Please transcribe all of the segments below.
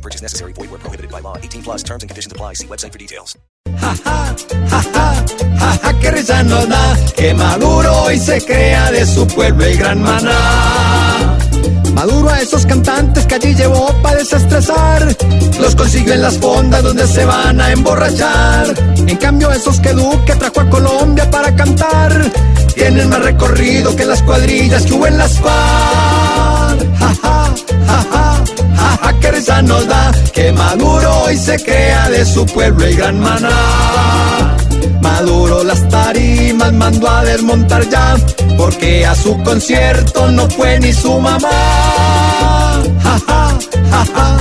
No purchase necessary. Void where prohibited by law. 18 plus terms and conditions apply. See website for details. Ja, ja, ja, ja, ja, que risa nos da que Maduro hoy se crea de su pueblo el gran maná. Maduro a esos cantantes que allí llevó para desestresar, los consiguió en las fondas donde se van a emborrachar. En cambio, esos que Duque trajo a Colombia para cantar, tienen más recorrido que las cuadrillas que hubo en las FARC. Nos da que Maduro hoy se crea de su pueblo el gran maná. Maduro las tarimas mandó a desmontar ya, porque a su concierto no fue ni su mamá. Ja, ja, ja.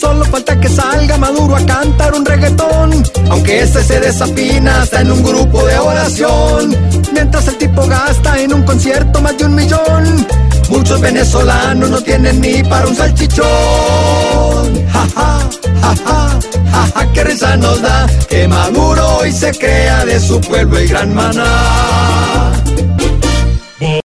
Solo falta que salga Maduro a cantar un reggaetón, aunque ese se desafina hasta en un grupo de oración. Mientras el tipo gasta en un concierto más de un millón, muchos venezolanos no tienen ni para un salchichón. Ja, ja, ja, ja, ja, ja, que risa nos da que Maduro hoy se crea de su pueblo el gran maná.